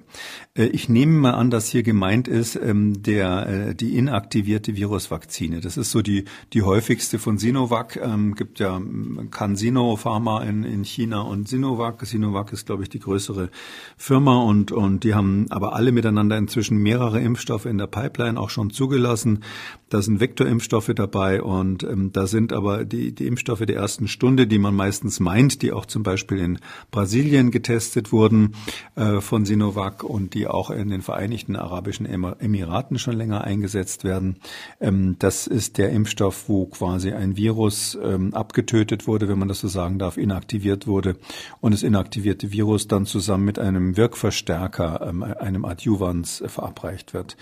Äh, ich nehme mal an, dass hier gemeint ist ähm, der, äh, die inaktivierte Virusvakzine. Das ist so die, die häufigste von Sinovac. Ähm, gibt ja CanSino Pharma in, in China und Sinovac. Sinovac ist, glaube ich, die größere Firma und, und die haben aber alle miteinander inzwischen mehrere Impfstoffe in der Pipeline auch schon zugelassen. Da sind Vektorimpfstoffe dabei und ähm, da sind aber die, die Impfstoffe der ersten Stunde, die man meistens meint, die auch zum Beispiel in Brasilien getestet wurden äh, von Sinovac und die auch in den Vereinigten Arabischen Emiraten schon länger eingesetzt werden. Ähm, das ist der Impfstoff, wo quasi ein Virus ähm, abgetötet wurde, wenn man das so sagen darf, inaktiviert wurde und das inaktivierte Virus dann zusammen mit einem Wirkverstärker, ähm, einem Adjuvans äh, verabreicht wird.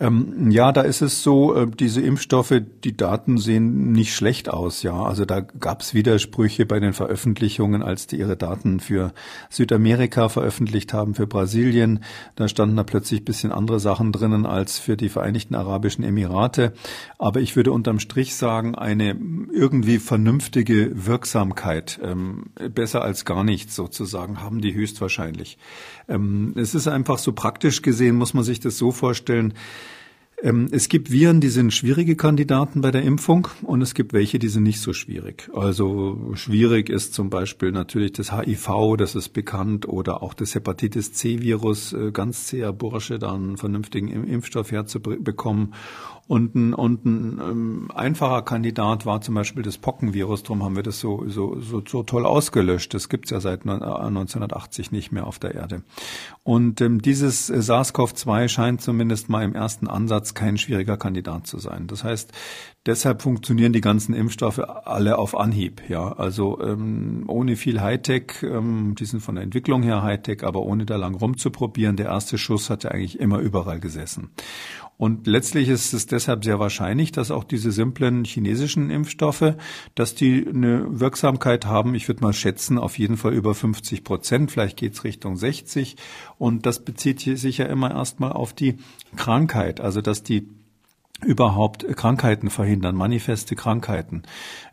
Ähm, ja, da ist es so, äh, diese Impfstoffe, die Daten sehen nicht schlecht aus, ja. Also da gab es Widersprüche bei den Veröffentlichungen, als die ihre Daten für Südamerika veröffentlicht haben, für Brasilien. Da standen da plötzlich bisschen andere Sachen drinnen als für die Vereinigten Arabischen Emirate. Aber ich würde unterm Strich sagen, eine irgendwie vernünftige Wirksamkeit, ähm, besser als gar nichts sozusagen, haben die höchstwahrscheinlich. Ähm, es ist einfach so praktisch gesehen, muss man sich das so vorstellen, es gibt Viren, die sind schwierige Kandidaten bei der Impfung und es gibt welche, die sind nicht so schwierig. Also schwierig ist zum Beispiel natürlich das HIV, das ist bekannt, oder auch das Hepatitis C-Virus, äh, ganz zäher Bursche, da einen vernünftigen Impfstoff herzubekommen. Und ein, und ein ähm, einfacher Kandidat war zum Beispiel das Pockenvirus. Darum haben wir das so, so, so, so toll ausgelöscht. Das gibt's ja seit 1980 nicht mehr auf der Erde. Und ähm, dieses SARS-CoV-2 scheint zumindest mal im ersten Ansatz kein schwieriger Kandidat zu sein. Das heißt, deshalb funktionieren die ganzen Impfstoffe alle auf Anhieb. Ja, also ähm, ohne viel Hightech. Ähm, die sind von der Entwicklung her Hightech, aber ohne da lang rumzuprobieren. Der erste Schuss hat ja eigentlich immer überall gesessen. Und letztlich ist es deshalb sehr wahrscheinlich, dass auch diese simplen chinesischen Impfstoffe, dass die eine Wirksamkeit haben. Ich würde mal schätzen, auf jeden Fall über 50 Prozent. Vielleicht geht's Richtung 60. Und das bezieht sich ja immer erstmal auf die Krankheit, also dass die überhaupt Krankheiten verhindern, manifeste Krankheiten.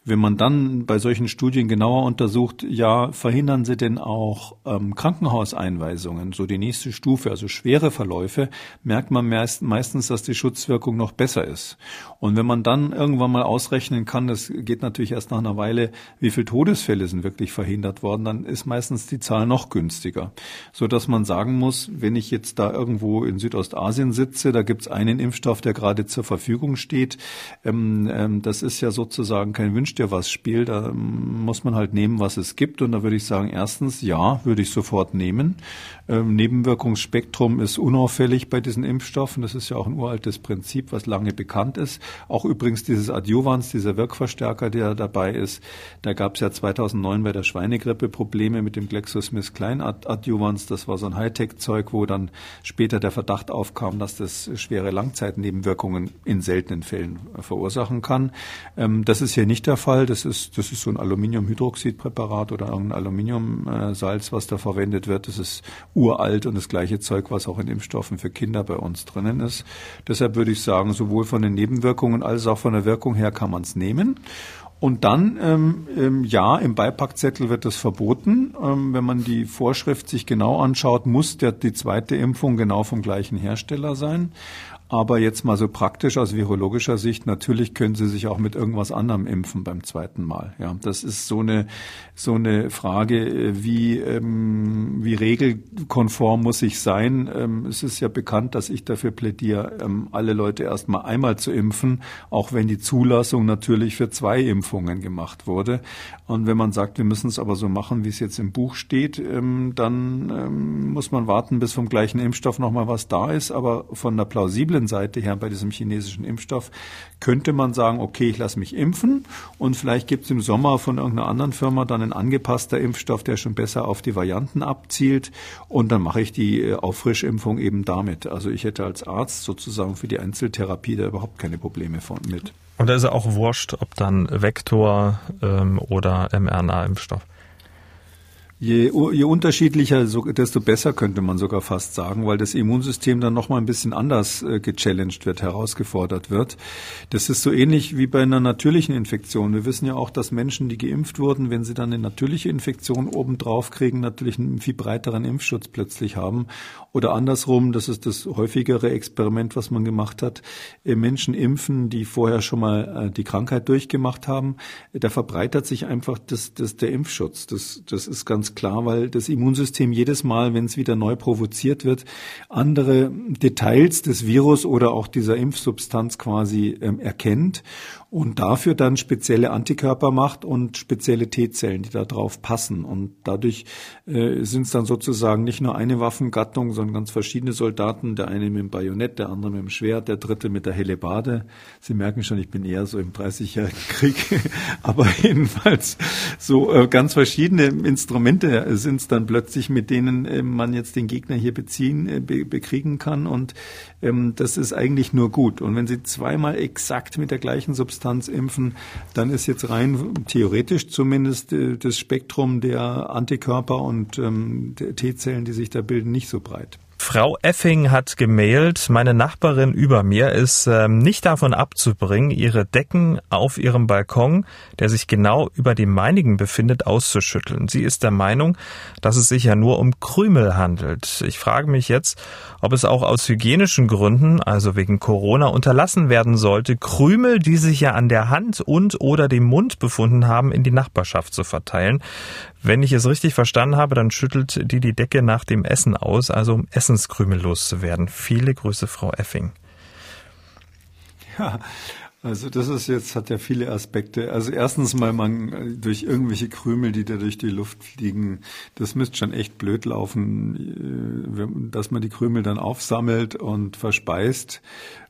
Wenn man dann bei solchen Studien genauer untersucht, ja, verhindern sie denn auch ähm, Krankenhauseinweisungen, so die nächste Stufe, also schwere Verläufe, merkt man meist, meistens, dass die Schutzwirkung noch besser ist. Und wenn man dann irgendwann mal ausrechnen kann, das geht natürlich erst nach einer Weile, wie viele Todesfälle sind wirklich verhindert worden, dann ist meistens die Zahl noch günstiger. So dass man sagen muss, wenn ich jetzt da irgendwo in Südostasien sitze, da gibt es einen Impfstoff, der gerade zur Verfügung steht. Ähm, ähm, das ist ja sozusagen kein Wünsch dir was Spiel, da muss man halt nehmen, was es gibt. Und da würde ich sagen, erstens, ja, würde ich sofort nehmen. Ähm, Nebenwirkungsspektrum ist unauffällig bei diesen Impfstoffen. Das ist ja auch ein uraltes Prinzip, was lange bekannt ist. Auch übrigens dieses Adjuvans, dieser Wirkverstärker, der dabei ist. Da gab es ja 2009 bei der Schweinegrippe Probleme mit dem GlaxoSmithKline-Adjuvans. Das war so ein Hightech-Zeug, wo dann später der Verdacht aufkam, dass das schwere Langzeitnebenwirkungen in seltenen Fällen verursachen kann. Ähm, das ist hier nicht der Fall. Das ist, das ist so ein Aluminiumhydroxidpräparat oder ein Aluminiumsalz, was da verwendet wird. Das ist uralt und das gleiche Zeug, was auch in Impfstoffen für Kinder bei uns drinnen ist. Deshalb würde ich sagen, sowohl von den Nebenwirkungen als auch von der Wirkung her kann man es nehmen. Und dann, ähm, ähm, ja, im Beipackzettel wird das verboten. Ähm, wenn man die Vorschrift sich genau anschaut, muss der, die zweite Impfung genau vom gleichen Hersteller sein. Aber jetzt mal so praktisch aus virologischer Sicht, natürlich können Sie sich auch mit irgendwas anderem impfen beim zweiten Mal. Ja, das ist so eine, so eine Frage, äh, wie, ähm, wie regelkonform muss ich sein? Ähm, es ist ja bekannt, dass ich dafür plädiere, ähm, alle Leute erstmal einmal zu impfen, auch wenn die Zulassung natürlich für zwei Impfungen gemacht wurde. Und wenn man sagt, wir müssen es aber so machen, wie es jetzt im Buch steht, ähm, dann ähm, muss man warten, bis vom gleichen Impfstoff nochmal was da ist. Aber von der plausiblen anderen Seite her bei diesem chinesischen Impfstoff könnte man sagen, okay, ich lasse mich impfen und vielleicht gibt es im Sommer von irgendeiner anderen Firma dann ein angepasster Impfstoff, der schon besser auf die Varianten abzielt und dann mache ich die äh, Auffrischimpfung eben damit. Also ich hätte als Arzt sozusagen für die Einzeltherapie da überhaupt keine Probleme von mit. Und da ist ja auch wurscht, ob dann Vektor ähm, oder mRNA-Impfstoff. Je, je unterschiedlicher, desto besser könnte man sogar fast sagen, weil das Immunsystem dann nochmal ein bisschen anders äh, gechallenged wird, herausgefordert wird. Das ist so ähnlich wie bei einer natürlichen Infektion. Wir wissen ja auch, dass Menschen, die geimpft wurden, wenn sie dann eine natürliche Infektion obendrauf kriegen, natürlich einen viel breiteren Impfschutz plötzlich haben. Oder andersrum, das ist das häufigere Experiment, was man gemacht hat, äh, Menschen impfen, die vorher schon mal äh, die Krankheit durchgemacht haben. Da verbreitert sich einfach das, das, der Impfschutz. Das, das ist ganz klar, weil das Immunsystem jedes Mal, wenn es wieder neu provoziert wird, andere Details des Virus oder auch dieser Impfsubstanz quasi ähm, erkennt und dafür dann spezielle Antikörper macht und spezielle T-Zellen, die da drauf passen. Und dadurch äh, sind es dann sozusagen nicht nur eine Waffengattung, sondern ganz verschiedene Soldaten, der eine mit dem Bajonett, der andere mit dem Schwert, der dritte mit der Hellebade. Sie merken schon, ich bin eher so im 30-jährigen Krieg, (laughs) aber jedenfalls so äh, ganz verschiedene Instrumente sind es dann plötzlich, mit denen äh, man jetzt den Gegner hier beziehen, äh, be bekriegen kann. Und ähm, das ist eigentlich nur gut. Und wenn Sie zweimal exakt mit der gleichen Substanz impfen, dann ist jetzt rein theoretisch zumindest äh, das Spektrum der Antikörper und ähm, T-Zellen, die sich da bilden, nicht so breit. Frau Effing hat gemailt, meine Nachbarin über mir ist ähm, nicht davon abzubringen, ihre Decken auf ihrem Balkon, der sich genau über dem meinigen befindet, auszuschütteln. Sie ist der Meinung, dass es sich ja nur um Krümel handelt. Ich frage mich jetzt, ob es auch aus hygienischen Gründen, also wegen Corona, unterlassen werden sollte, Krümel, die sich ja an der Hand und oder dem Mund befunden haben, in die Nachbarschaft zu verteilen. Wenn ich es richtig verstanden habe, dann schüttelt die die Decke nach dem Essen aus, also um Essenskrümel loszuwerden. Viele Grüße, Frau Effing. Ja, also das ist jetzt, hat ja viele Aspekte. Also erstens mal man durch irgendwelche Krümel, die da durch die Luft fliegen, das müsste schon echt blöd laufen, äh, dass man die Krümel dann aufsammelt und verspeist.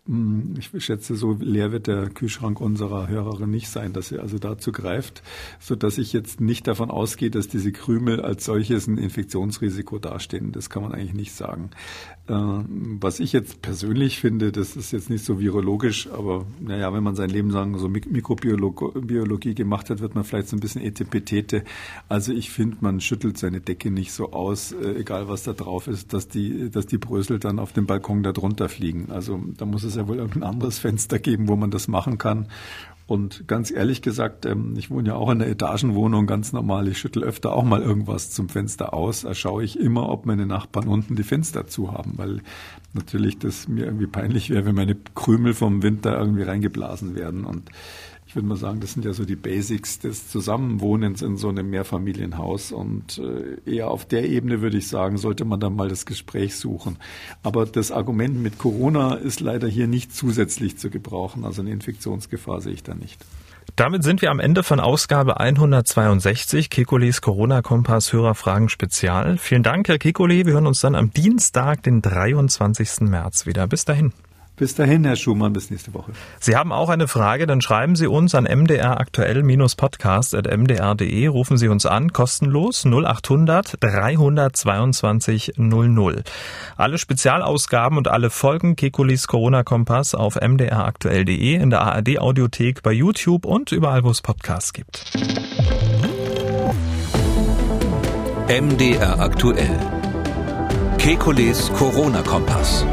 Hm, ich schätze, so leer wird der Kühlschrank unserer Hörerin nicht sein, dass sie also dazu greift, so dass ich jetzt nicht davon ausgehe, dass diese Krümel als solches ein Infektionsrisiko dastehen. Das kann man eigentlich nicht sagen. Ähm, was ich jetzt persönlich finde, das ist jetzt nicht so virologisch, aber naja, wenn man sein Leben lang so Mikrobiologie gemacht hat, wird man vielleicht so ein bisschen Etepetete. Also ich finde, man schüttelt seine Decke nicht so aus, äh, egal was da drauf ist, dass die, dass die Brösel dann auf dem Balkon da drunter fliegen. Also da muss es ja wohl irgendein anderes Fenster geben, wo man das machen kann. Und ganz ehrlich gesagt, ähm, ich wohne ja auch in einer Etagenwohnung, ganz normal. Ich schüttel öfter auch mal irgendwas zum Fenster aus. Da schaue ich immer, ob meine Nachbarn unten die Fenster zu haben, weil natürlich das mir irgendwie peinlich wäre, wenn meine Krümel vom Winter irgendwie reingeblasen werden. Und ich würde mal sagen, das sind ja so die Basics des Zusammenwohnens in so einem Mehrfamilienhaus. Und äh, eher auf der Ebene würde ich sagen, sollte man dann mal das Gespräch suchen. Aber das Argument mit Corona ist leider hier nicht zusätzlich zu gebrauchen. Also eine Infektionsgefahr sehe ich da nicht. Damit sind wir am Ende von Ausgabe 162 Kekules Corona-Kompass Hörerfragen Spezial. Vielen Dank, Herr Kekule. Wir hören uns dann am Dienstag, den 23. März wieder. Bis dahin. Bis dahin, Herr Schumann, bis nächste Woche. Sie haben auch eine Frage, dann schreiben Sie uns an mdraktuell-podcast.mdr.de, rufen Sie uns an, kostenlos 0800 322 00. Alle Spezialausgaben und alle Folgen Kekulis Corona-Kompass auf mdraktuell.de, in der ARD-Audiothek, bei YouTube und überall, wo es Podcasts gibt. MDR aktuell. Kekules Corona-Kompass.